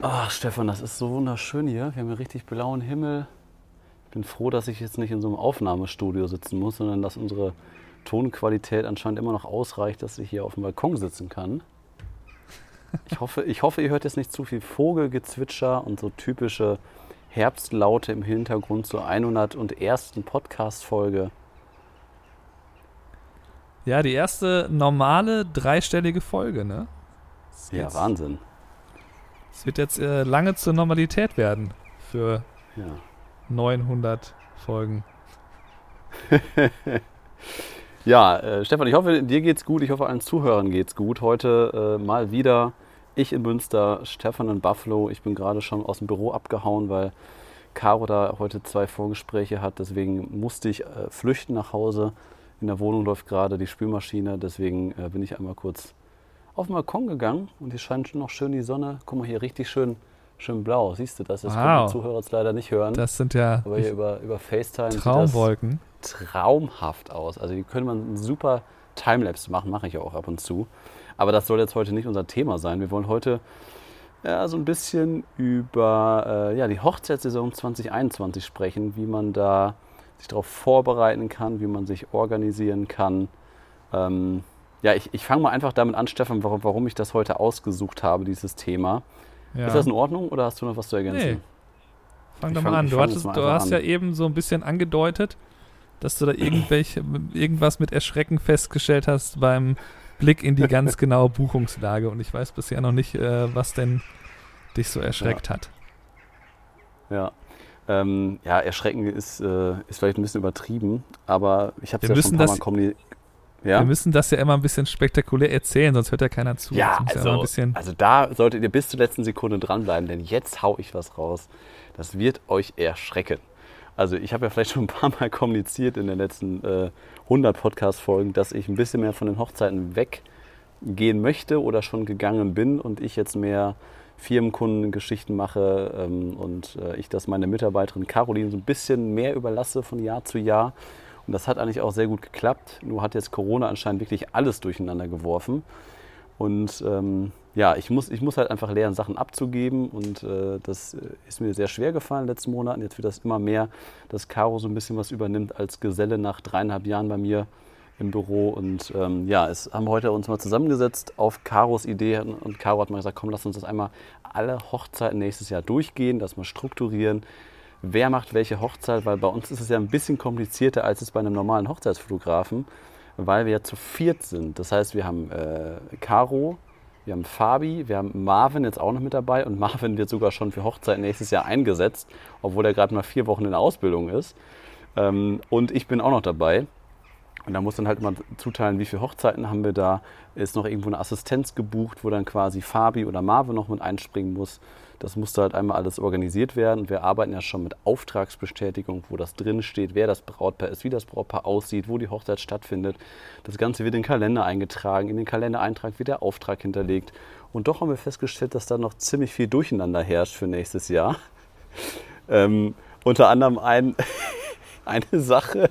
Ach, Stefan, das ist so wunderschön hier. Wir haben hier richtig blauen Himmel. Ich bin froh, dass ich jetzt nicht in so einem Aufnahmestudio sitzen muss, sondern dass unsere Tonqualität anscheinend immer noch ausreicht, dass ich hier auf dem Balkon sitzen kann. Ich hoffe, ich hoffe, ihr hört jetzt nicht zu viel Vogelgezwitscher und so typische Herbstlaute im Hintergrund zur 101. Podcast-Folge. Ja, die erste normale dreistellige Folge, ne? Ja, Wahnsinn. Es wird jetzt äh, lange zur Normalität werden für Ja. 900 Folgen. Ja, äh, Stefan, ich hoffe, dir geht's gut. Ich hoffe, allen Zuhörern geht's gut. Heute äh, mal wieder ich in Münster, Stefan in Buffalo. Ich bin gerade schon aus dem Büro abgehauen, weil Caro da heute zwei Vorgespräche hat. Deswegen musste ich äh, flüchten nach Hause. In der Wohnung läuft gerade die Spülmaschine. Deswegen äh, bin ich einmal kurz auf den Balkon gegangen und hier scheint noch schön die Sonne. Guck mal hier, richtig schön, schön blau. Siehst du das? Das können Wow. die Zuhörer jetzt leider nicht hören. Das sind ja aber hier über, über FaceTime sieht das Traumwolken. traumhaft aus. Also die können man super Timelapse machen, mache ich ja auch ab und zu. Aber das soll jetzt heute nicht unser Thema sein. Wir wollen heute ja, so ein bisschen über äh, ja, die Hochzeitssaison 2021 sprechen, wie man da sich darauf vorbereiten kann, wie man sich organisieren kann. Ähm, ja, ich, ich fange mal einfach damit an, Stefan, warum, warum ich das heute ausgesucht habe, dieses Thema. Ja. Ist das in Ordnung oder hast du noch was zu ergänzen? Nee. Fang Ich doch fang- mal an. Du, hattest, mal du hast an. ja eben so ein bisschen angedeutet, dass du da irgendwelche, irgendwas mit Erschrecken festgestellt hast beim Blick in die ganz genaue Buchungslage. Und ich weiß bisher noch nicht, äh, was denn dich so erschreckt hat. Ja. Ähm, ja, erschrecken ist, äh, ist vielleicht ein bisschen übertrieben, aber ich habe es ja schon ein paar das- Mal kommuniziert. Ja? Wir müssen das ja immer ein bisschen spektakulär erzählen, sonst hört ja keiner zu. Ja, ja also, bisschen, also da solltet ihr bis zur letzten Sekunde dranbleiben, denn jetzt hau ich was raus. Das wird euch erschrecken. Also ich habe ja vielleicht schon ein paar Mal kommuniziert in den letzten äh, 100 Podcast-Folgen, dass ich ein bisschen mehr von den Hochzeiten weggehen möchte oder schon gegangen bin und ich jetzt mehr Firmenkundengeschichten mache ähm, und äh, ich das meiner Mitarbeiterin Caroline so ein bisschen mehr überlasse von Jahr zu Jahr. Und das hat eigentlich auch sehr gut geklappt. Nur hat jetzt Corona anscheinend wirklich alles durcheinander geworfen. Und ähm, ja, ich muss, ich muss halt einfach lernen, Sachen abzugeben. Und äh, das äh, ist mir sehr schwer gefallen in den letzten Monaten. Jetzt wird das immer mehr, dass Caro so ein bisschen was übernimmt als Geselle nach dreieinhalb Jahren bei mir im Büro. Und ähm, ja, es haben heute uns mal zusammengesetzt auf Caros Idee. Und Caro hat mal gesagt, komm, lass uns das einmal alle Hochzeiten nächstes Jahr durchgehen, das mal strukturieren. Wer macht welche Hochzeit? Weil bei uns ist es ja ein bisschen komplizierter als es bei einem normalen Hochzeitsfotografen weil wir ja zu viert sind. Das heißt, wir haben äh, Caro, wir haben Fabi, wir haben Marvin jetzt auch noch mit dabei und Marvin wird sogar schon für Hochzeit nächstes Jahr eingesetzt, obwohl er gerade mal vier Wochen in der Ausbildung ist. Ähm, und ich bin auch noch dabei. Und da muss dann halt mal zuteilen, wie viele Hochzeiten haben wir da. Ist noch irgendwo eine Assistenz gebucht, wo dann quasi Fabi oder Marvin noch mit einspringen muss. Das musste halt einmal alles organisiert werden. Wir arbeiten ja schon mit Auftragsbestätigung, wo das drin steht, wer das Brautpaar ist, wie das Brautpaar aussieht, wo die Hochzeit stattfindet. Das Ganze wird in den Kalender eingetragen. In den Kalendereintrag wird der Auftrag hinterlegt. Und doch haben wir festgestellt, dass da noch ziemlich viel Durcheinander herrscht für nächstes Jahr. Ähm, unter anderem ein, eine Sache.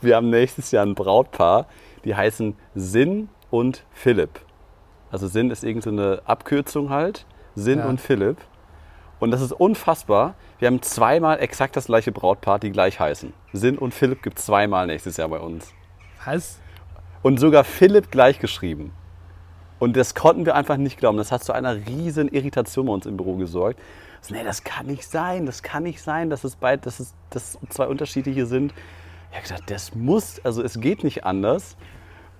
Wir haben nächstes Jahr ein Brautpaar, die heißen Sinn und Philipp. Also Sinn ist irgendeine Abkürzung halt. Sinn Ja. und Philipp. Und das ist unfassbar. Wir haben zweimal exakt das gleiche Brautpaar, die gleich heißen. Sinn und Philipp gibt zweimal nächstes Jahr bei uns. was? Und sogar Philipp gleich geschrieben. Und das konnten wir einfach nicht glauben. Das hat zu einer riesen Irritation bei uns im Büro gesorgt. So, nee, das kann nicht sein, das kann nicht sein, dass es, beid, dass es dass zwei unterschiedliche sind. Ich habe gesagt, das muss, also es geht nicht anders.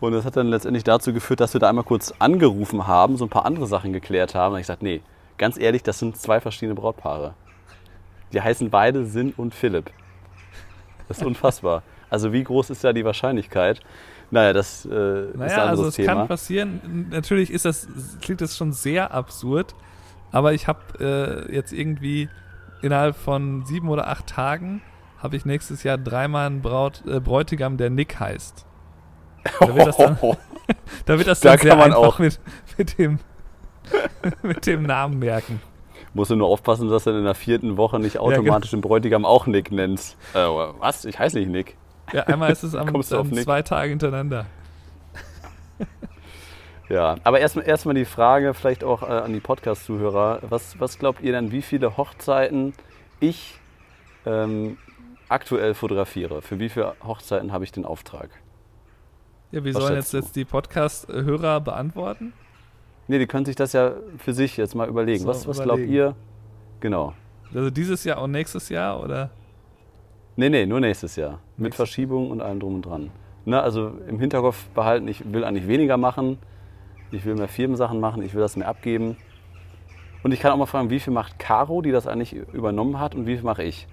Und das hat dann letztendlich dazu geführt, dass wir da einmal kurz angerufen haben, so ein paar andere Sachen geklärt haben. Und ich gesagt, nee, ganz ehrlich, das sind zwei verschiedene Brautpaare. Die heißen beide Sinn und Philipp. Das ist unfassbar. Also wie groß ist da die Wahrscheinlichkeit? Naja, das äh, ist ein Naja, anderes also es Thema. kann passieren. Natürlich ist das, klingt das schon sehr absurd, aber ich habe äh, jetzt irgendwie innerhalb von sieben oder acht Tagen habe ich nächstes Jahr dreimal einen Braut, äh, Bräutigam, der Nick heißt. Da wird das dann, da wird das Da dann kann sehr einfach auch- mit, mit, dem, mit dem Namen merken. Musst du nur aufpassen, dass du in der vierten Woche nicht automatisch den Bräutigam auch Nick nennst. Äh, was? Ich heiße nicht Nick. Ja, einmal ist es am Nick? zwei Tage hintereinander. Ja, aber erstmal erst die Frage, vielleicht auch äh, an die Podcast-Zuhörer. Was, was glaubt ihr denn, wie viele Hochzeiten ich ähm, aktuell fotografiere? Für wie viele Hochzeiten habe ich den Auftrag? Ja, wie was sollen jetzt, jetzt die Podcast-Hörer beantworten? Nee, die können sich das ja für sich jetzt mal überlegen. So, was, was glaubt ihr? Genau. Also dieses Jahr und nächstes Jahr oder? Nee, nee, nur nächstes Jahr. Nächstes. Mit Verschiebung und allem drum und dran. Ne, also im Hinterkopf behalten, ich will eigentlich weniger machen. Ich will mehr Firmensachen machen, ich will das mehr abgeben. Und ich kann auch mal fragen, wie viel macht Caro, die das eigentlich übernommen hat, und wie viel mache ich?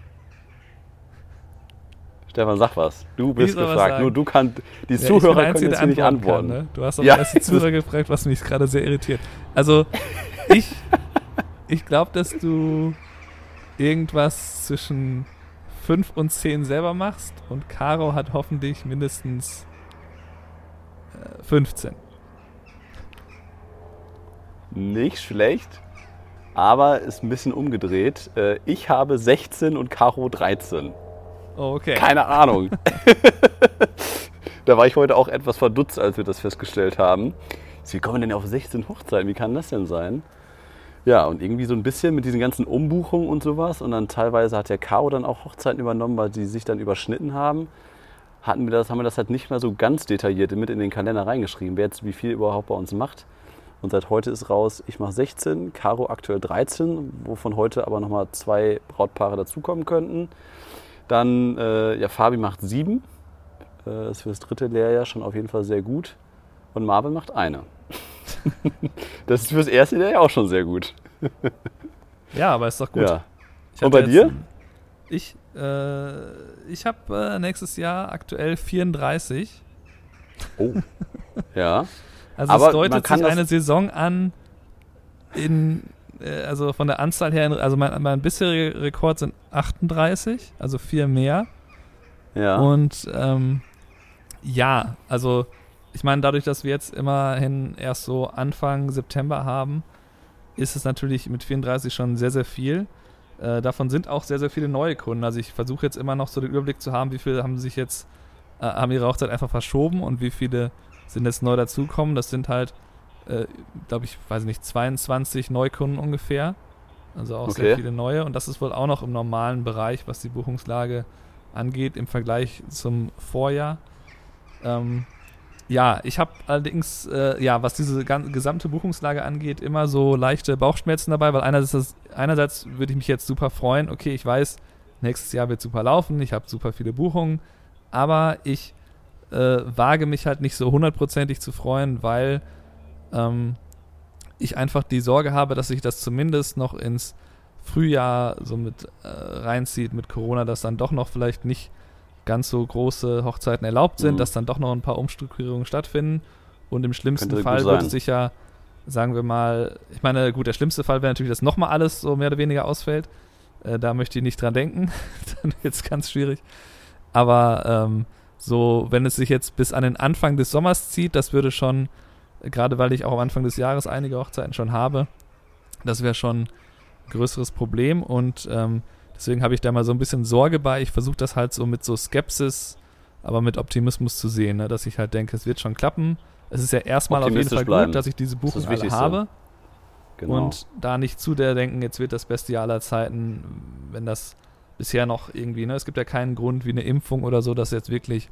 Stefan, sag was. Du bist gefragt. Nur du kannst. Die ja, Zuhörer können jetzt nicht antworten. Kann, ne? Du hast auch ja. erst die Zuhörer gefragt, was mich gerade sehr irritiert. Also, ich, ich glaube, dass du irgendwas zwischen 5 und 10 selber machst und Caro hat hoffentlich mindestens äh, 15. Nicht schlecht, aber ist ein bisschen umgedreht. Äh, ich habe 16 und Caro 13. Oh, okay. Keine Ahnung. da war ich heute auch etwas verdutzt, als wir das festgestellt haben. Wie kommen denn auf 16 Hochzeiten? Wie kann das denn sein? Ja, und irgendwie so ein bisschen mit diesen ganzen Umbuchungen und sowas. Und dann teilweise hat der Caro dann auch Hochzeiten übernommen, weil die sich dann überschnitten haben. Hatten wir das, haben wir das halt nicht mehr so ganz detailliert mit in den Kalender reingeschrieben, wer jetzt wie viel überhaupt bei uns macht. Und seit heute ist raus, ich mache 16, Caro aktuell 13, wovon heute aber nochmal zwei Brautpaare dazukommen könnten. Dann, äh, ja, Fabi macht sieben. Äh, ist für das dritte Lehrjahr schon auf jeden Fall sehr gut. Und Marvin macht eine. das ist fürs erste Lehrjahr auch schon sehr gut. ja, aber ist doch gut. Ja. Und bei dir? ich äh, ich habe äh, nächstes Jahr aktuell 34. Oh. ja. Also aber es deutet sich eine Saison an in also von der Anzahl her, also mein, mein bisheriger Rekord sind 38, also vier mehr. Ja. Und ähm, ja, also ich meine, dadurch, dass wir jetzt immerhin erst so Anfang September haben, ist es natürlich mit 34 schon sehr, sehr viel. Äh, davon sind auch sehr, sehr viele neue Kunden. Also ich versuche jetzt immer noch so den Überblick zu haben, wie viele haben sich jetzt, äh, haben ihre Hochzeit einfach verschoben und wie viele sind jetzt neu dazukommen. Das sind halt äh, glaube ich, weiß nicht, 22 Neukunden ungefähr. Also auch okay. sehr viele neue. Und das ist wohl auch noch im normalen Bereich, was die Buchungslage angeht, im Vergleich zum Vorjahr. Ähm, ja, ich habe allerdings, äh, ja, was diese gesamte Buchungslage angeht, immer so leichte Bauchschmerzen dabei, weil einerseits, einerseits würde ich mich jetzt super freuen, okay, ich weiß, nächstes Jahr wird super laufen, ich habe super viele Buchungen, aber ich äh, wage mich halt nicht so hundertprozentig zu freuen, weil ähm, ich einfach die Sorge habe, dass sich das zumindest noch ins Frühjahr so mit äh, reinzieht mit Corona, dass dann doch noch vielleicht nicht ganz so große Hochzeiten erlaubt sind, mhm. dass dann doch noch ein paar Umstrukturierungen stattfinden und im schlimmsten Könnte Fall wird es sicher, sagen wir mal, ich meine, gut, der schlimmste Fall wäre natürlich, dass nochmal alles so mehr oder weniger ausfällt. Äh, da möchte ich nicht dran denken. dann wird es ganz schwierig. Aber ähm, so, wenn es sich jetzt bis an den Anfang des Sommers zieht, das würde schon gerade weil ich auch am Anfang des Jahres einige Hochzeiten schon habe. Das wäre schon ein größeres Problem und ähm, deswegen habe ich da mal so ein bisschen Sorge bei. Ich versuche das halt so mit so Skepsis, aber mit Optimismus zu sehen, ne? dass ich halt denke, es wird schon klappen. Es ist ja erstmal auf jeden Fall bleiben. gut, dass ich diese Buchung alle habe. Genau. Und da nicht zu der denken, jetzt wird das beste Jahr aller Zeiten, wenn das bisher noch irgendwie, ne, es gibt ja keinen Grund wie eine Impfung oder so, dass jetzt wirklich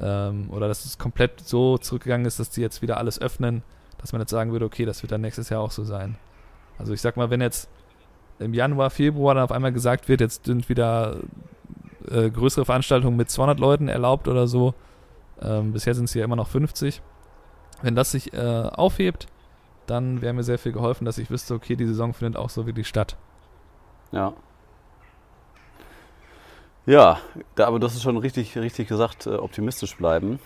ähm, oder dass es komplett so zurückgegangen ist, dass die jetzt wieder alles öffnen, dass man jetzt sagen würde, okay, das wird dann nächstes Jahr auch so sein. Also ich sag mal, wenn jetzt im Januar, Februar dann auf einmal gesagt wird, jetzt sind wieder äh, größere Veranstaltungen mit 200 Leuten erlaubt oder so, ähm, bisher sind es ja immer noch 50. Wenn das sich äh, aufhebt, dann wäre mir sehr viel geholfen, dass ich wüsste, okay, die Saison findet auch so wirklich statt. Ja, ja, da, aber das ist schon richtig, richtig gesagt, äh, optimistisch bleiben.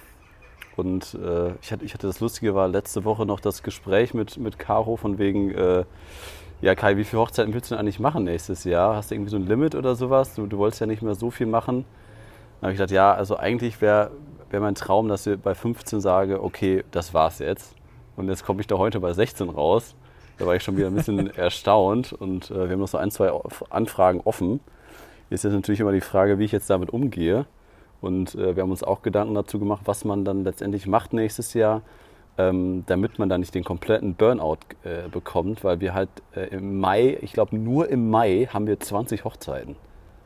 Und äh, ich, hatte, ich hatte das Lustige war letzte Woche noch das Gespräch mit, mit Caro von wegen, äh, ja Kai, wie viele Hochzeiten willst du denn eigentlich machen nächstes Jahr? Hast du irgendwie so ein Limit oder sowas? Du, du wolltest ja nicht mehr so viel machen. Dann habe ich gesagt, ja, also eigentlich wäre wär mein Traum, dass ich bei 15 sage, okay, das war's jetzt. Und jetzt komme ich da heute bei 16 raus. Da war ich schon wieder ein bisschen erstaunt und äh, wir haben noch so ein, zwei Anfragen offen ist jetzt natürlich immer die Frage, wie ich jetzt damit umgehe. Und äh, wir haben uns auch Gedanken dazu gemacht, was man dann letztendlich macht nächstes Jahr. ähm, damit man da nicht den kompletten Burnout äh, bekommt, weil wir halt äh, im Mai, ich glaube nur im Mai haben wir 20 Hochzeiten.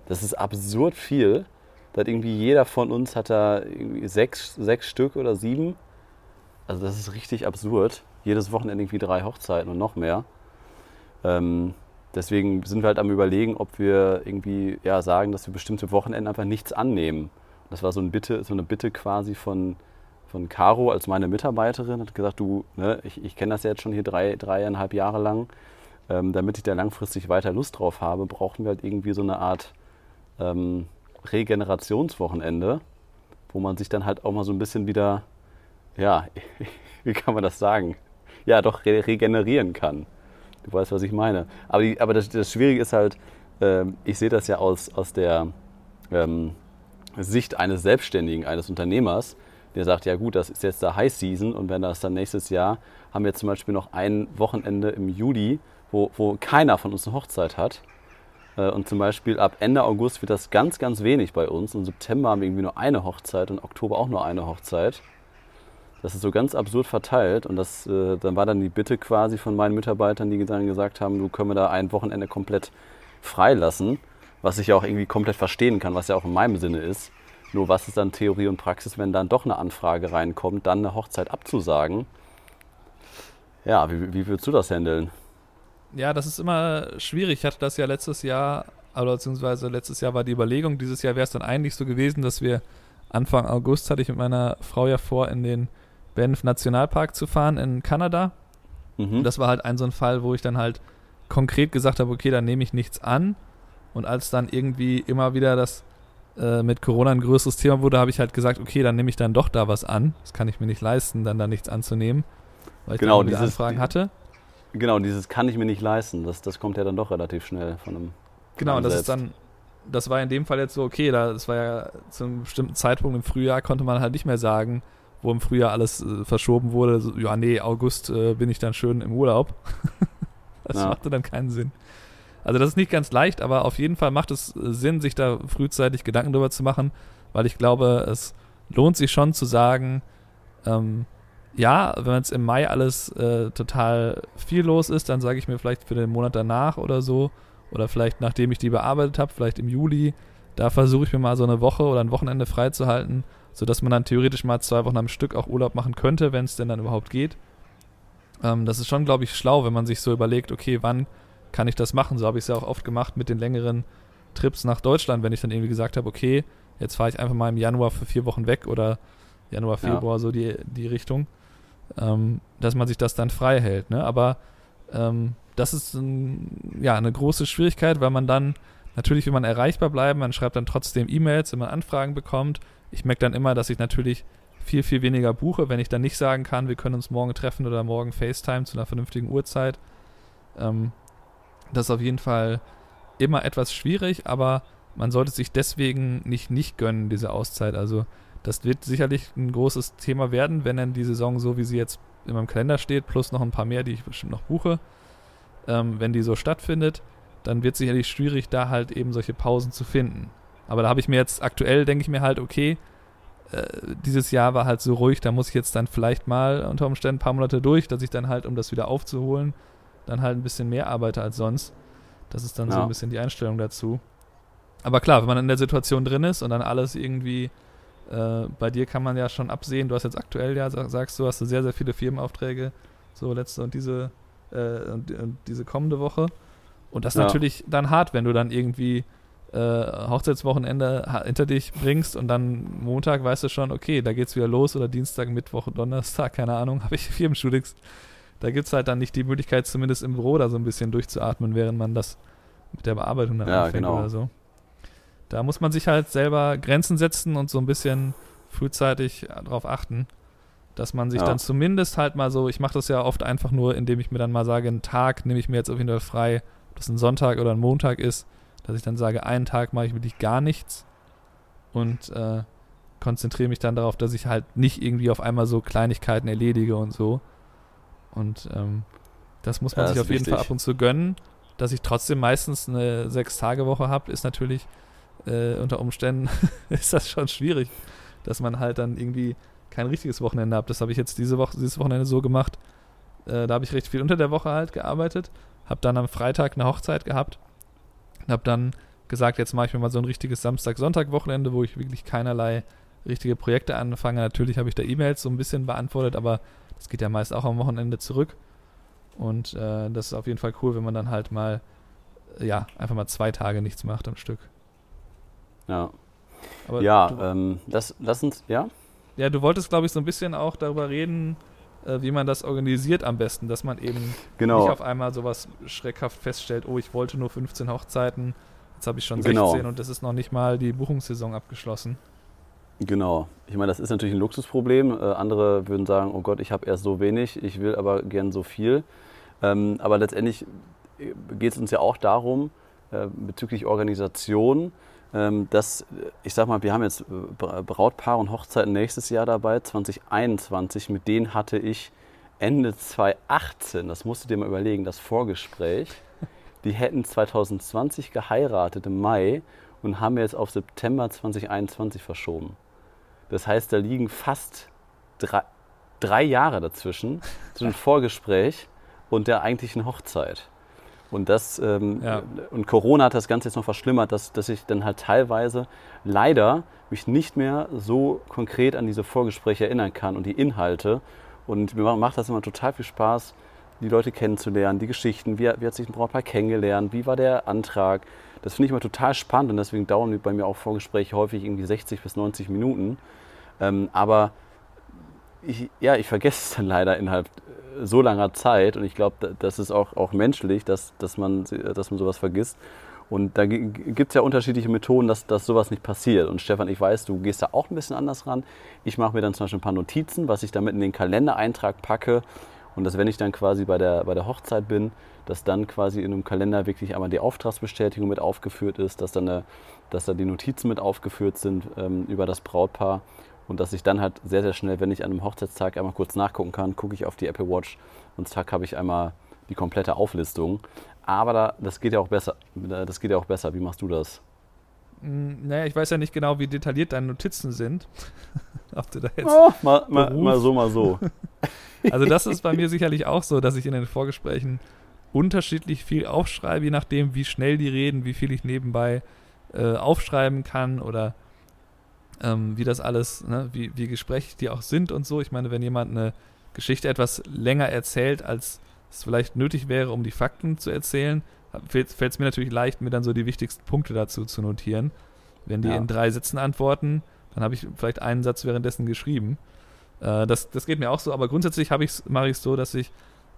Das ist absurd viel. Da irgendwie jeder von uns hat da sechs, sechs Stück oder sieben. Also das ist richtig absurd. Jedes Wochenende irgendwie drei Hochzeiten und noch mehr. Ähm, deswegen sind wir halt am überlegen, ob wir irgendwie ja, sagen, dass wir bestimmte Wochenenden einfach nichts annehmen. Das war so, ein Bitte, so eine Bitte quasi von, von Caro als meine Mitarbeiterin. Hat gesagt, du, ne, ich, ich kenne das ja jetzt schon hier drei, dreieinhalb Jahre lang. Ähm, damit ich da langfristig weiter Lust drauf habe, brauchen wir halt irgendwie so eine Art ähm, Regenerationswochenende, wo man sich dann halt auch mal so ein bisschen wieder, ja, wie kann man das sagen? Ja, doch re regenerieren kann. Du weißt, was ich meine. Aber, die, aber das, das, Schwierige ist halt, äh, ich sehe das ja aus, aus der ähm, Sicht eines Selbstständigen, eines Unternehmers, der sagt, ja gut, das ist jetzt der High Season und wenn das dann nächstes Jahr, haben wir zum Beispiel noch ein Wochenende im Juli, wo, wo keiner von uns eine Hochzeit hat. Äh, und zum Beispiel ab Ende August wird das ganz, ganz wenig bei uns. Im September haben wir irgendwie nur eine Hochzeit und Oktober auch nur eine Hochzeit. Das ist so ganz absurd verteilt und das, äh, dann war dann die Bitte quasi von meinen Mitarbeitern, die dann gesagt haben, du können wir da ein Wochenende komplett freilassen, was ich ja auch irgendwie komplett verstehen kann, was ja auch in meinem Sinne ist. Nur was ist dann Theorie und Praxis, wenn dann doch eine Anfrage reinkommt, dann eine Hochzeit abzusagen? Ja, wie, wie würdest du das handeln? Ja, das ist immer schwierig. Ich hatte das ja letztes Jahr, oder beziehungsweise letztes Jahr war die Überlegung, dieses Jahr wäre es dann eigentlich so gewesen, dass wir Anfang August hatte ich mit meiner Frau ja vor, in den Banff Nationalpark zu fahren in Kanada. Mhm. Das war halt ein so ein Fall, wo ich dann halt konkret gesagt habe, okay, dann nehme ich nichts an. Und als dann irgendwie immer wieder das äh, mit Corona ein größeres Thema wurde, habe ich halt gesagt, okay, dann nehme ich dann doch da was an. Das kann ich mir nicht leisten, dann da nichts anzunehmen, weil ich genau, dann dieses, Anfragen hatte. Genau, dieses kann ich mir nicht leisten, das, das kommt ja dann doch relativ schnell von einem. Genau, das ist dann, das war in dem Fall jetzt so, okay, da, das war ja zu einem bestimmten Zeitpunkt im Frühjahr, konnte man halt nicht mehr sagen, wo im Frühjahr alles äh, verschoben wurde, so, ja, nee, August äh, bin ich dann schön im Urlaub. das ja. machte dann keinen Sinn. Also das ist nicht ganz leicht, aber auf jeden Fall macht es äh, Sinn, sich da frühzeitig Gedanken darüber zu machen, weil ich glaube, es lohnt sich schon zu sagen, ähm, ja, wenn jetzt im Mai alles äh, total viel los ist, dann sage ich mir vielleicht für den Monat danach oder so, oder vielleicht nachdem ich die bearbeitet habe, vielleicht im Juli, da versuche ich mir mal so eine Woche oder ein Wochenende freizuhalten, sodass man dann theoretisch mal zwei Wochen am Stück auch Urlaub machen könnte, wenn es denn dann überhaupt geht. Ähm, das ist schon, glaube ich, schlau, wenn man sich so überlegt, okay, wann kann ich das machen? So habe ich es ja auch oft gemacht mit den längeren Trips nach Deutschland, wenn ich dann irgendwie gesagt habe, okay, jetzt fahre ich einfach mal im Januar für vier Wochen weg oder Januar, Februar, ja. so die, die Richtung ähm, dass man sich das dann frei hält. Ne? Aber ähm, das ist ein, ja eine große Schwierigkeit, weil man dann natürlich will man erreichbar bleiben, man schreibt dann trotzdem E-Mails, wenn man Anfragen bekommt. Ich merke dann immer, dass ich natürlich viel, viel weniger buche, wenn ich dann nicht sagen kann, wir können uns morgen treffen oder morgen FaceTime zu einer vernünftigen Uhrzeit. Ähm, das ist auf jeden Fall immer etwas schwierig, aber man sollte sich deswegen nicht nicht gönnen, diese Auszeit. Also das wird sicherlich ein großes Thema werden, wenn dann die Saison so, wie sie jetzt in meinem Kalender steht, plus noch ein paar mehr, die ich bestimmt noch buche, ähm, wenn die so stattfindet, dann wird es sicherlich schwierig, da halt eben solche Pausen zu finden. Aber da habe ich mir jetzt aktuell, denke ich mir halt, okay, äh, dieses Jahr war halt so ruhig, da muss ich jetzt dann vielleicht mal unter Umständen ein paar Monate durch, dass ich dann halt, um das wieder aufzuholen, dann halt ein bisschen mehr arbeite als sonst. Das ist dann ja. so ein bisschen die Einstellung dazu. Aber klar, wenn man in der Situation drin ist und dann alles irgendwie äh, bei dir kann man ja schon absehen, du hast jetzt aktuell ja, sagst du, hast du sehr, sehr viele Firmenaufträge, so letzte und diese, äh, und, und, diese kommende Woche. Und das ist ja. natürlich dann hart, wenn du dann irgendwie äh, Hochzeitswochenende hinter dich bringst und dann Montag weißt du schon, okay, da geht's wieder los oder Dienstag, Mittwoch, Donnerstag, keine Ahnung, habe ich Firmenschulix. Da gibt es halt dann nicht die Möglichkeit, zumindest im Büro da so ein bisschen durchzuatmen, während man das mit der Bearbeitung dann ja, anfängt genau. oder so. Da muss man sich halt selber Grenzen setzen und so ein bisschen frühzeitig darauf achten, dass man sich ja. dann zumindest halt mal so, ich mache das ja oft einfach nur, indem ich mir dann mal sage, einen Tag nehme ich mir jetzt auf jeden Fall frei, ob das ein Sonntag oder ein Montag ist, dass ich dann sage, einen Tag mache ich wirklich gar nichts und äh, konzentriere mich dann darauf, dass ich halt nicht irgendwie auf einmal so Kleinigkeiten erledige und so. Und ähm, das muss man ja, sich auf jeden wichtig. Fall ab und zu gönnen. Dass ich trotzdem meistens eine Sechs-Tage-Woche habe, ist natürlich äh, unter Umständen ist das schon schwierig, dass man halt dann irgendwie, kein richtiges Wochenende habe. Das habe ich jetzt diese Woche, dieses Wochenende so gemacht. Äh, da habe ich recht viel unter der Woche halt gearbeitet. Habe dann am Freitag eine Hochzeit gehabt. Und habe dann gesagt, jetzt mache ich mir mal so ein richtiges Samstag-Sonntag-Wochenende, wo ich wirklich keinerlei richtige Projekte anfange. Natürlich habe ich da E-Mails so ein bisschen beantwortet, aber das geht ja meist auch am Wochenende zurück. Und äh, das ist auf jeden Fall cool, wenn man dann halt mal, äh, ja, einfach mal zwei Tage nichts macht am Stück. Ja. Aber ja, du, ähm, das, lass uns, ja? Ja, du wolltest, glaube ich, so ein bisschen auch darüber reden, wie man das organisiert am besten, dass man eben genau. nicht auf einmal sowas schreckhaft feststellt, oh, ich wollte nur 15 Hochzeiten, jetzt habe ich schon 16 genau. und es ist noch nicht mal die Buchungssaison abgeschlossen. Genau. Ich meine, das ist natürlich ein Luxusproblem. Äh, andere würden sagen, oh Gott, ich habe erst so wenig, ich will aber gern so viel. Ähm, aber letztendlich äh, geht es uns ja auch darum, äh, bezüglich Organisation, dass, ich sag mal, wir haben jetzt äh, Brautpaare und Hochzeiten nächstes Jahr dabei, 2021. Mit denen hatte ich Ende 2018, das musst du dir mal überlegen, das Vorgespräch. Die hätten 2020 geheiratet im Mai und haben jetzt auf September 2021 verschoben. Das heißt, da liegen fast drei, drei Jahre dazwischen, zwischen Vorgespräch und der eigentlichen Hochzeit. Und das ähm, ja. und Corona hat das Ganze jetzt noch verschlimmert, dass, dass ich dann halt teilweise leider mich nicht mehr so konkret an diese Vorgespräche erinnern kann und die Inhalte. Und mir macht das immer total viel Spaß, die Leute kennenzulernen, die Geschichten, wie, wie hat sich ein Brautpaar kennengelernt, wie war der Antrag. Das finde ich immer total spannend und deswegen dauern bei mir auch Vorgespräche häufig irgendwie 60 bis 90 Minuten. Ähm, aber ich, ja, ich vergesse es dann leider innerhalb so langer Zeit und ich glaube, das ist auch, auch menschlich, dass, dass, man, dass man sowas vergisst. Und da gibt es ja unterschiedliche Methoden, dass, dass sowas nicht passiert. Und Stefan, ich weiß, du gehst da auch ein bisschen anders ran. Ich mache mir dann zum Beispiel ein paar Notizen, was ich damit in den Kalendereintrag packe. Und dass, wenn ich dann quasi bei der, bei der Hochzeit bin, dass dann quasi in einem Kalender wirklich einmal die Auftragsbestätigung mit aufgeführt ist, dass dann, eine, dass da die Notizen mit aufgeführt sind ähm, über das Brautpaar und dass ich dann halt sehr, sehr schnell, wenn ich an einem Hochzeitstag einmal kurz nachgucken kann, gucke ich auf die Apple Watch und zack habe ich einmal die komplette Auflistung. Aber da, das geht ja auch besser. Das geht ja auch besser. Wie machst du das? Hm, naja, ich weiß ja nicht genau, wie detailliert deine Notizen sind. Ob du da jetzt oh, mal, mal, mal, so, mal so. also das ist bei mir sicherlich auch so, dass ich in den Vorgesprächen unterschiedlich viel aufschreibe, je nachdem, wie schnell die reden, wie viel ich nebenbei äh, aufschreiben kann oder ähm, wie das alles, ne, wie, wie gesprächig die auch sind und so. Ich meine, wenn jemand eine Geschichte etwas länger erzählt, als es vielleicht nötig wäre, um die Fakten zu erzählen, fällt es mir natürlich leicht, mir dann so die wichtigsten Punkte dazu zu notieren. Wenn die ja. in drei Sätzen antworten, dann habe ich vielleicht einen Satz währenddessen geschrieben. Äh, das, das geht mir auch so, aber grundsätzlich mache ich es so, dass ich,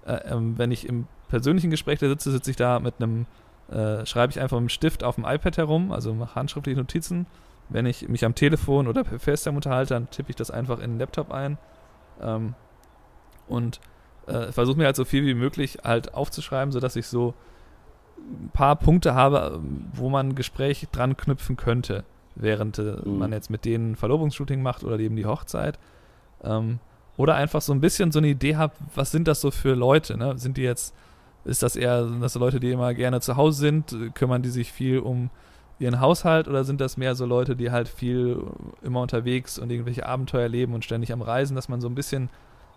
äh, ähm, wenn ich im persönlichen Gespräch da sitze, sitze ich da mit einem, äh, schreibe ich einfach mit einem Stift auf dem iPad herum, also mache handschriftliche Notizen wenn ich mich am Telefon oder per FaceTime unterhalte, dann tippe ich das einfach in den Laptop ein ähm, und äh, versuche mir halt so viel wie möglich halt aufzuschreiben, sodass ich so ein paar Punkte habe, wo man ein Gespräch dran knüpfen könnte, während äh, mhm. man jetzt mit denen Verlobungsshooting macht oder eben die Hochzeit. Ähm, oder einfach so ein bisschen so eine Idee habe, was sind das so für Leute? Ne? Sind die jetzt, ist das eher, sind das so Leute, die immer gerne zu Hause sind? Kümmern die sich viel um ihren Haushalt oder sind das mehr so Leute, die halt viel immer unterwegs und irgendwelche Abenteuer leben und ständig am Reisen, dass man so ein bisschen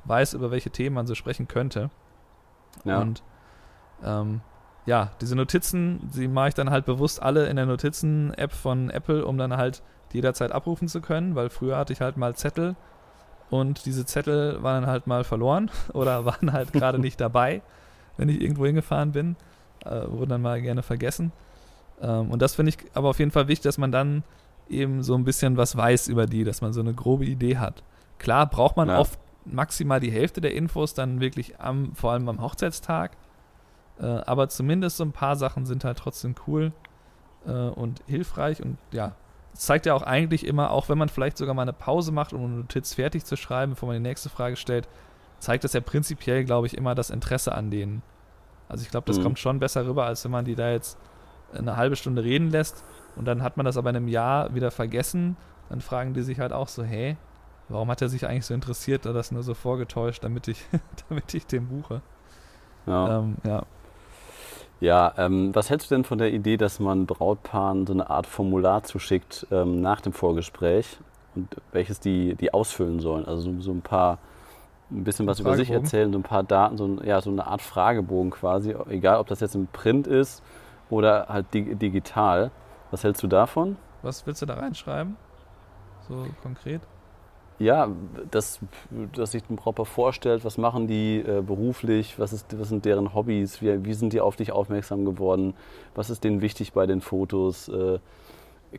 weiß, über welche Themen man so sprechen könnte. Ja. Und ähm, ja, diese Notizen, die mache ich dann halt bewusst alle in der Notizen-App von Apple, um dann halt jederzeit abrufen zu können, weil früher hatte ich halt mal Zettel und diese Zettel waren dann halt mal verloren oder waren halt gerade nicht dabei, wenn ich irgendwo hingefahren bin, äh, wurden dann mal gerne vergessen. Ähm, und das finde ich aber auf jeden Fall wichtig, dass man dann eben so ein bisschen was weiß über die, dass man so eine grobe Idee hat. Klar braucht man ja. oft maximal die Hälfte der Infos dann wirklich am, vor allem am Hochzeitstag. Äh, aber zumindest so ein paar Sachen sind halt trotzdem cool äh, und hilfreich und ja, es zeigt ja auch eigentlich immer, auch wenn man vielleicht sogar mal eine Pause macht, um eine Notiz fertig zu schreiben, bevor man die nächste Frage stellt, zeigt das ja prinzipiell, glaube ich, immer das Interesse an denen. Also ich glaube, das mhm. kommt schon besser rüber, als wenn man die da jetzt eine halbe Stunde reden lässt und dann hat man das aber in einem Jahr wieder vergessen, dann fragen die sich halt auch so, hey, warum hat er sich eigentlich so interessiert oder das nur so vorgetäuscht, damit ich, damit ich den buche? Ja. Ähm, ja. Ja, ähm, was hältst du denn von der Idee, dass man Brautpaaren so eine Art Formular zuschickt ähm, nach dem Vorgespräch, und welches die, die ausfüllen sollen. Also so, so ein paar, ein bisschen was über sich erzählen, so ein paar Daten, so, ein, ja, so eine Art Fragebogen quasi, egal ob das jetzt im Print ist oder halt dig digital. Was hältst du davon? Was willst du da reinschreiben? So konkret? Ja, dass, dass sich ein Brautpaar vorstellt, was machen die äh, beruflich, was, ist, was sind deren Hobbys, wie, wie sind die auf dich aufmerksam geworden, was ist denen wichtig bei den Fotos. Äh,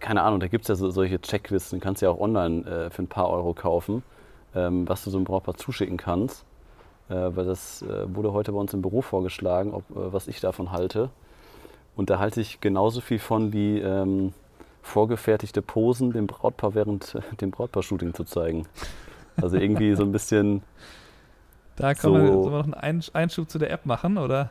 keine Ahnung, da gibt es ja so, solche Checklisten, kannst du ja auch online äh, für ein paar Euro kaufen, ähm, was du so einem Brautpaar zuschicken kannst. Äh, weil das äh, wurde heute bei uns im Büro vorgeschlagen, ob, äh, was ich davon halte. Und da halte ich genauso viel von wie ähm, vorgefertigte Posen dem Brautpaar während dem Brautpaar-Shooting zu zeigen. Also irgendwie so ein bisschen. Da kann so man noch einen Einschub zu der App machen, oder?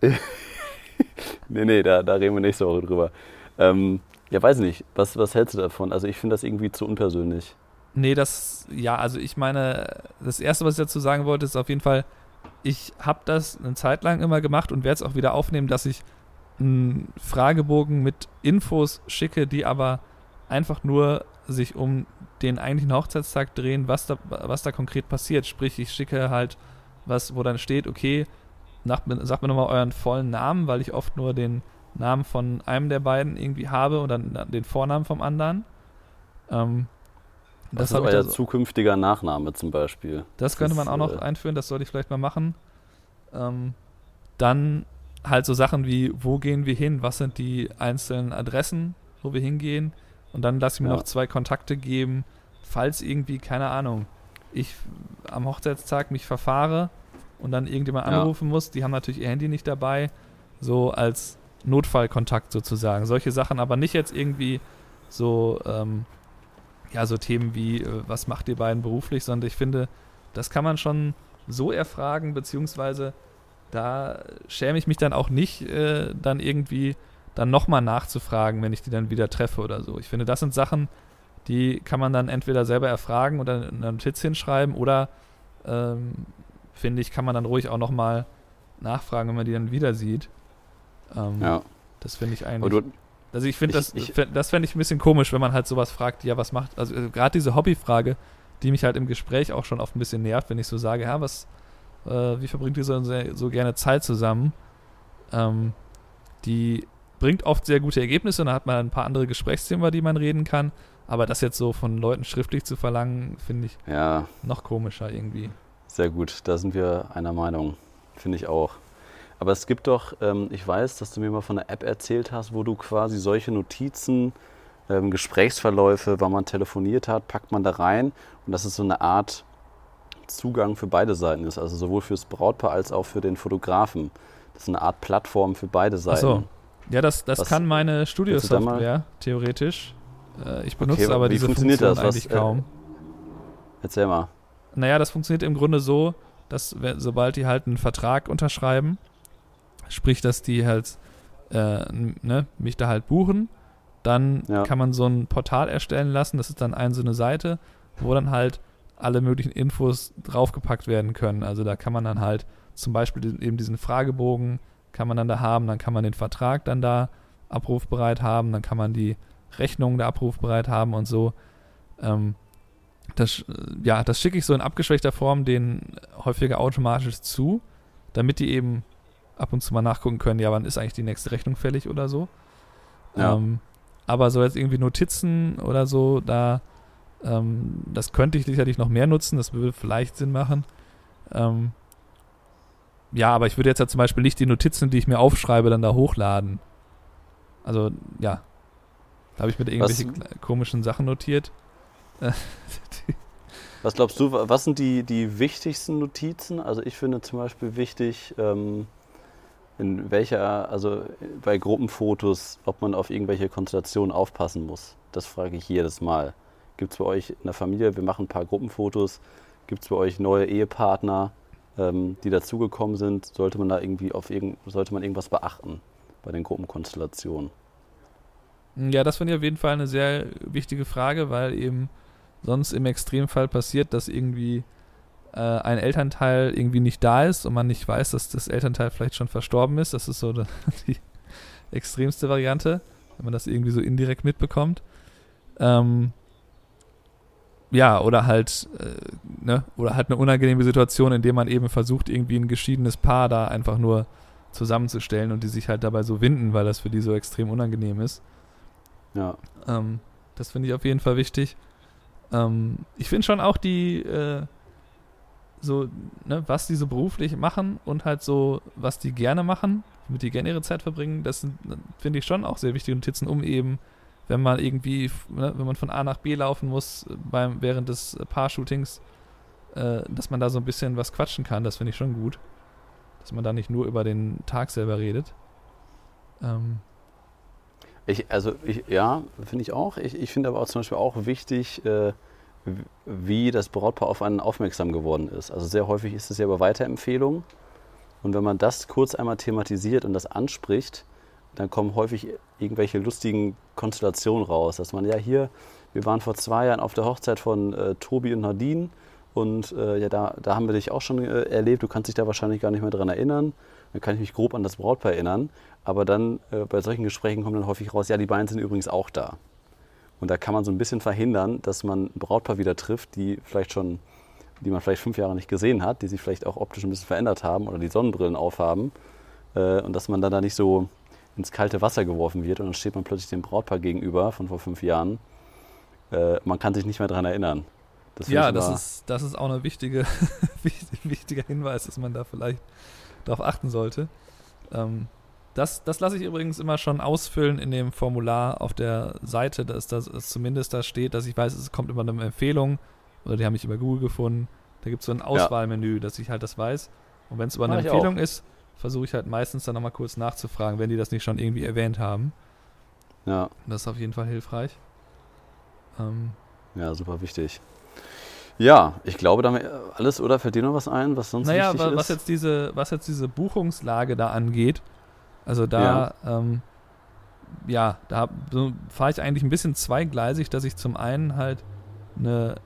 nee, nee, da, da reden wir nächste Woche drüber. Ähm, ja, weiß nicht. Was, was hältst du davon? Also ich finde das irgendwie zu unpersönlich. Nee, das, ja, also ich meine, das Erste, was ich dazu sagen wollte, ist auf jeden Fall, ich habe das eine Zeit lang immer gemacht und werde es auch wieder aufnehmen, dass ich einen Fragebogen mit Infos schicke, die aber einfach nur sich um den eigentlichen Hochzeitstag drehen, was da, was da konkret passiert. Sprich, ich schicke halt was, wo dann steht, okay, nach, sagt mir nochmal euren vollen Namen, weil ich oft nur den Namen von einem der beiden irgendwie habe und dann den Vornamen vom anderen. Ähm, das ist euer so, zukünftiger Nachname zum Beispiel. Das, das könnte man auch noch äh, einführen, das sollte ich vielleicht mal machen. Ähm, dann halt so Sachen wie, wo gehen wir hin, was sind die einzelnen Adressen, wo wir hingehen. Und dann lasse ich mir ja. noch zwei Kontakte geben, falls irgendwie, keine Ahnung, ich am Hochzeitstag mich verfahre und dann irgendjemand ja. anrufen muss. Die haben natürlich ihr Handy nicht dabei, so als Notfallkontakt sozusagen. Solche Sachen, aber nicht jetzt irgendwie so, ähm, ja, so Themen wie, äh, was macht ihr beiden beruflich, sondern ich finde, das kann man schon so erfragen, beziehungsweise da schäme ich mich dann auch nicht, äh, dann irgendwie dann nochmal nachzufragen, wenn ich die dann wieder treffe oder so. Ich finde, das sind Sachen, die kann man dann entweder selber erfragen oder in einer Notiz hinschreiben oder ähm, finde ich, kann man dann ruhig auch nochmal nachfragen, wenn man die dann wieder sieht. Ähm, ja. Das finde ich eigentlich. also ich finde das, ich, das fände ich ein bisschen komisch, wenn man halt sowas fragt, ja, was macht, also äh, gerade diese Hobbyfrage, die mich halt im Gespräch auch schon oft ein bisschen nervt, wenn ich so sage, ja, was, äh, wie verbringt ihr so, so gerne Zeit zusammen? Ähm, die bringt oft sehr gute Ergebnisse und da hat man ein paar andere Gesprächsthemen, über die man reden kann. Aber das jetzt so von Leuten schriftlich zu verlangen, finde ich ja. noch komischer irgendwie. Sehr gut, da sind wir einer Meinung. Finde ich auch. Aber es gibt doch, ähm, ich weiß, dass du mir mal von einer App erzählt hast, wo du quasi solche Notizen, ähm, Gesprächsverläufe, wann man telefoniert hat, packt man da rein. Und das ist so eine Art Zugang für beide Seiten ist, also sowohl fürs Brautpaar als auch für den Fotografen. Das ist eine Art Plattform für beide Seiten. Ach so. Ja, das, das kann meine Studio-Software, theoretisch. Äh, ich benutze okay, aber diese Funktion das? eigentlich Was, äh, kaum. Erzähl mal. Naja, das funktioniert im Grunde so, dass sobald die halt einen Vertrag unterschreiben, sprich, dass die halt äh, ne, mich da halt buchen, dann ja. kann man so ein Portal erstellen lassen. Das ist dann eine so eine Seite, wo dann halt alle möglichen Infos draufgepackt werden können. Also da kann man dann halt zum Beispiel eben diesen Fragebogen kann man dann da haben, dann kann man den Vertrag dann da abrufbereit haben, dann kann man die Rechnung da abrufbereit haben und so. Ähm, das, ja, das schicke ich so in abgeschwächter Form denen häufiger automatisch zu, damit die eben ab und zu mal nachgucken können, ja, wann ist eigentlich die nächste Rechnung fällig oder so. Ja. Ähm, aber so jetzt irgendwie Notizen oder so, da ähm, das könnte ich sicherlich noch mehr nutzen, das würde vielleicht Sinn machen. Ähm, ja, aber ich würde jetzt ja zum Beispiel nicht die Notizen, die ich mir aufschreibe, dann da hochladen. Also, ja. Da habe ich mit irgendwelchen komischen Sachen notiert. was glaubst du, was sind die, die wichtigsten Notizen? Also ich finde zum Beispiel wichtig, ähm, in welcher, also bei Gruppenfotos, ob man auf irgendwelche Konstellationen aufpassen muss. Das frage ich jedes Mal. Gibt es bei euch in der Familie, wir machen ein paar Gruppenfotos, gibt es bei euch neue Ehepartner, ähm, die dazugekommen sind? Sollte man da irgendwie auf irgend, sollte man irgendwas beachten bei den Gruppenkonstellationen? Ja, das finde ich auf jeden Fall eine sehr wichtige Frage, weil eben sonst im Extremfall passiert, dass irgendwie äh, ein Elternteil irgendwie nicht da ist und man nicht weiß, dass das Elternteil vielleicht schon verstorben ist. Das ist so die extremste Variante, wenn man das irgendwie so indirekt mitbekommt. Ähm, ja, oder halt, äh, ne, oder halt eine unangenehme Situation, in der man eben versucht, irgendwie ein geschiedenes Paar da einfach nur zusammenzustellen und die sich halt dabei so winden, weil das für die so extrem unangenehm ist. Ja. Ähm, das finde ich auf jeden Fall wichtig. Ähm, ich finde schon auch die, äh, so, ne, was die so beruflich machen und halt so, was die gerne machen, mit die gerne ihre Zeit verbringen, das finde ich schon auch sehr wichtige Notizen, um eben, wenn man irgendwie, ne, wenn man von A nach B laufen muss beim, während des Paar-Shootings, äh, dass man da so ein bisschen was quatschen kann, das finde ich schon gut. Dass man da nicht nur über den Tag selber redet. Ähm, ich, also ich, ja, finde ich auch. Ich, ich finde aber auch zum Beispiel auch wichtig, äh, wie das Brautpaar auf einen aufmerksam geworden ist. Also sehr häufig ist es ja über Weiterempfehlungen. Und wenn man das kurz einmal thematisiert und das anspricht, dann kommen häufig irgendwelche lustigen Konstellationen raus. Dass man, ja, hier, wir waren vor zwei Jahren auf der Hochzeit von äh, Tobi und Nadine und äh, ja, da, da haben wir dich auch schon äh, erlebt. Du kannst dich da wahrscheinlich gar nicht mehr dran erinnern. Dann kann ich mich grob an das Brautpaar erinnern. Aber dann äh, bei solchen Gesprächen kommt dann häufig raus, ja, die beiden sind übrigens auch da. Und da kann man so ein bisschen verhindern, dass man ein Brautpaar wieder trifft, die vielleicht schon, die man vielleicht fünf Jahre nicht gesehen hat, die sich vielleicht auch optisch ein bisschen verändert haben oder die Sonnenbrillen aufhaben. Äh, und dass man dann da nicht so ins kalte Wasser geworfen wird und dann steht man plötzlich dem Brautpaar gegenüber von vor fünf Jahren. Äh, man kann sich nicht mehr daran erinnern. Das ja, das ist, das ist auch ein wichtige, wichtiger Hinweis, dass man da vielleicht darauf achten sollte. Ähm, das, das lasse ich übrigens immer schon ausfüllen in dem Formular auf der Seite, dass das dass zumindest da steht, dass ich weiß, es kommt immer eine Empfehlung oder die haben mich über Google gefunden. Da gibt es so ein Auswahlmenü, ja. dass ich halt das weiß. Und wenn es über eine Empfehlung ist, versuche ich halt meistens dann nochmal kurz nachzufragen, wenn die das nicht schon irgendwie erwähnt haben. Ja. Das ist auf jeden Fall hilfreich. Ähm, ja, super wichtig. Ja, ich glaube, damit alles oder fällt dir noch was ein, was sonst naja, wichtig was ist? Jetzt diese, was jetzt diese Buchungslage da angeht, also da, ja, ähm, ja da so fahre ich eigentlich ein bisschen zweigleisig, dass ich zum einen halt eine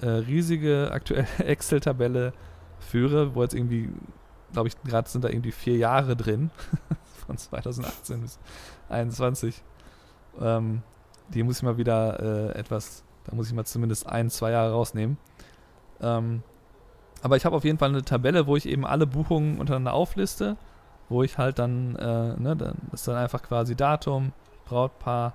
äh, riesige aktuelle Excel-Tabelle führe, wo jetzt irgendwie, glaube ich, gerade sind da irgendwie vier Jahre drin, von 2018 bis 2021. Ähm, die muss ich mal wieder äh, etwas, da muss ich mal zumindest ein, zwei Jahre rausnehmen. Ähm, aber ich habe auf jeden Fall eine Tabelle, wo ich eben alle Buchungen untereinander aufliste wo ich halt dann, äh, ne, dann ist dann einfach quasi Datum, Brautpaar,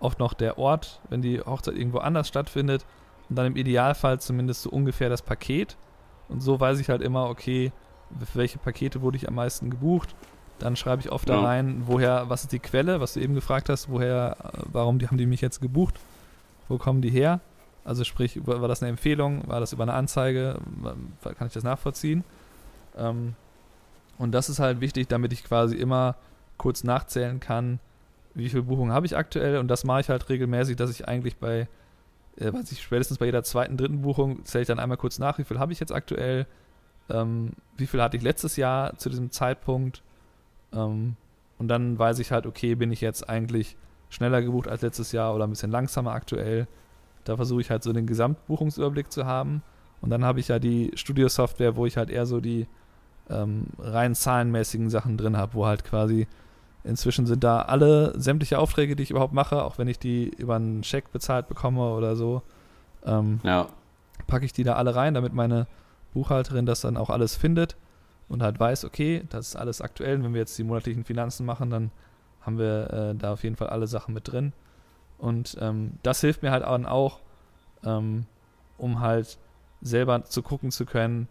oft noch der Ort, wenn die Hochzeit irgendwo anders stattfindet und dann im Idealfall zumindest so ungefähr das Paket. Und so weiß ich halt immer, okay, für welche Pakete wurde ich am meisten gebucht. Dann schreibe ich oft ja. da rein, woher, was ist die Quelle, was du eben gefragt hast, woher, äh, warum die, haben die mich jetzt gebucht, wo kommen die her? Also sprich, war das eine Empfehlung, war das über eine Anzeige, kann ich das nachvollziehen? Ähm, und das ist halt wichtig, damit ich quasi immer kurz nachzählen kann, wie viele Buchungen habe ich aktuell. Und das mache ich halt regelmäßig, dass ich eigentlich bei, äh, weiß ich, spätestens bei jeder zweiten, dritten Buchung zähle ich dann einmal kurz nach, wie viel habe ich jetzt aktuell, ähm, wie viel hatte ich letztes Jahr zu diesem Zeitpunkt. Ähm, und dann weiß ich halt, okay, bin ich jetzt eigentlich schneller gebucht als letztes Jahr oder ein bisschen langsamer aktuell. Da versuche ich halt so den Gesamtbuchungsüberblick zu haben. Und dann habe ich ja die Studio-Software, wo ich halt eher so die ähm, rein zahlenmäßigen Sachen drin habe, wo halt quasi inzwischen sind da alle sämtliche Aufträge, die ich überhaupt mache, auch wenn ich die über einen Scheck bezahlt bekomme oder so, ähm, ja. packe ich die da alle rein, damit meine Buchhalterin das dann auch alles findet und halt weiß, okay, das ist alles aktuell. Und wenn wir jetzt die monatlichen Finanzen machen, dann haben wir äh, da auf jeden Fall alle Sachen mit drin. Und ähm, das hilft mir halt auch, ähm, um halt selber zu gucken zu können,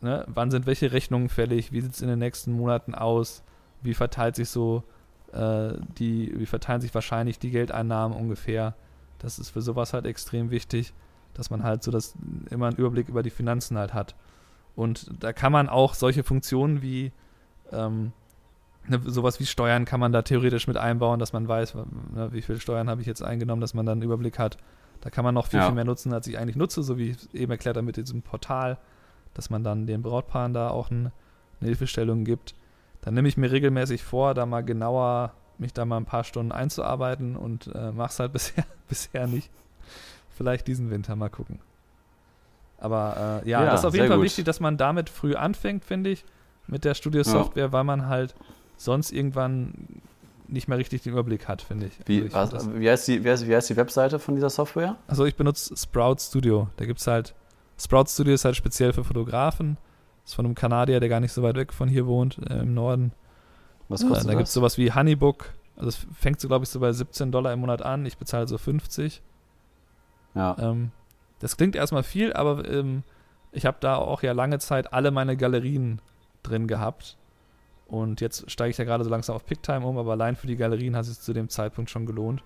ne, wann sind welche Rechnungen fällig, wie sieht es in den nächsten Monaten aus, wie verteilt sich so äh, die, wie verteilen sich wahrscheinlich die Geldeinnahmen ungefähr. Das ist für sowas halt extrem wichtig, dass man halt so das immer einen Überblick über die Finanzen halt hat. Und da kann man auch solche Funktionen wie ähm, ne, sowas wie Steuern kann man da theoretisch mit einbauen, dass man weiß, ne, wie viel Steuern habe ich jetzt eingenommen, dass man dann einen Überblick hat. Da kann man noch viel, ja. viel mehr nutzen, als ich eigentlich nutze, so wie ich eben erklärt habe mit diesem Portal dass man dann den Brautpaaren da auch ein, eine Hilfestellung gibt. Dann nehme ich mir regelmäßig vor, da mal genauer mich da mal ein paar Stunden einzuarbeiten und äh, es halt bisher, bisher nicht. Vielleicht diesen Winter mal gucken. Aber äh, ja, ja, das ist auf jeden Fall gut. wichtig, dass man damit früh anfängt, finde ich, mit der Studio-Software, ja. weil man halt sonst irgendwann nicht mehr richtig den Überblick hat, finde ich. Wie, also ich was, wie, heißt die, wie, heißt, wie heißt die Webseite von dieser Software? Also ich benutze Sprout Studio. Da gibt es halt, Sprout Studio ist halt speziell für Fotografen. Ist von einem Kanadier, der gar nicht so weit weg von hier wohnt, äh, im Norden. Was kostet äh, Da gibt es sowas wie Honeybook. Also es fängt so, glaube ich, so bei 17 Dollar im Monat an. Ich bezahle so 50. Ja. Ähm, das klingt erstmal viel, aber ähm, ich habe da auch ja lange Zeit alle meine Galerien drin gehabt. Und jetzt steige ich ja gerade so langsam auf Picktime um, aber allein für die Galerien hat es sich zu dem Zeitpunkt schon gelohnt.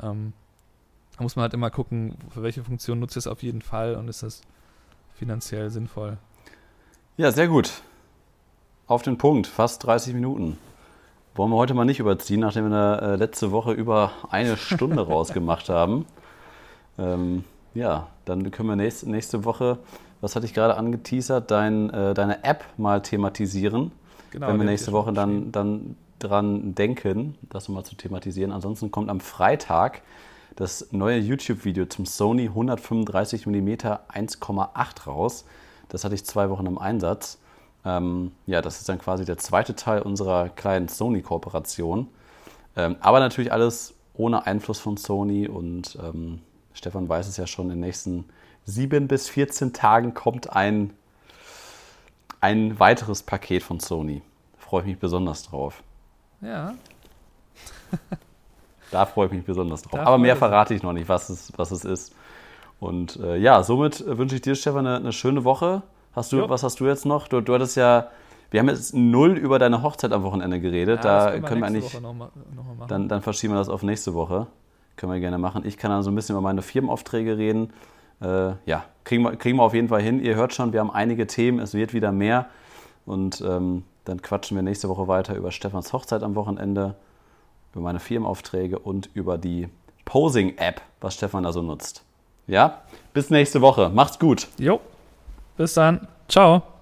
Ähm, da muss man halt immer gucken, für welche Funktion nutzt es auf jeden Fall und ist das finanziell sinnvoll. Ja, sehr gut. Auf den Punkt, fast 30 Minuten. Wollen wir heute mal nicht überziehen, nachdem wir äh, letzte Woche über eine Stunde rausgemacht haben. Ähm, ja, dann können wir nächste, nächste Woche, was hatte ich gerade angeteasert, dein, äh, deine App mal thematisieren. Genau, wenn wir nächste Woche dann, dann dran denken, das nochmal zu thematisieren. Ansonsten kommt am Freitag das neue YouTube-Video zum Sony 135 mm 1,8 raus. Das hatte ich zwei Wochen im Einsatz. Ähm, ja, das ist dann quasi der zweite Teil unserer kleinen Sony-Kooperation. Ähm, aber natürlich alles ohne Einfluss von Sony und ähm, Stefan weiß es ja schon, in den nächsten sieben bis 14 Tagen kommt ein, ein weiteres Paket von Sony. Da freue ich mich besonders drauf. Ja. da freue ich mich besonders drauf. Da Aber mehr verrate ich noch nicht, was es, was es ist. Und äh, ja, somit wünsche ich dir, Stefan, eine, eine schöne Woche. Hast du, was hast du jetzt noch? Du, du hattest ja, wir haben jetzt null über deine Hochzeit am Wochenende geredet. Ja, da können wir, können wir eigentlich. Noch mal, noch mal dann, dann verschieben wir das auf nächste Woche. Können wir gerne machen. Ich kann dann so ein bisschen über meine Firmenaufträge reden. Äh, ja, kriegen wir, kriegen wir auf jeden Fall hin. Ihr hört schon, wir haben einige Themen, es wird wieder mehr. Und ähm, dann quatschen wir nächste Woche weiter über Stefans Hochzeit am Wochenende, über meine Firmenaufträge und über die Posing-App, was Stefan da so nutzt. Ja, bis nächste Woche. Macht's gut. Jo, bis dann. Ciao.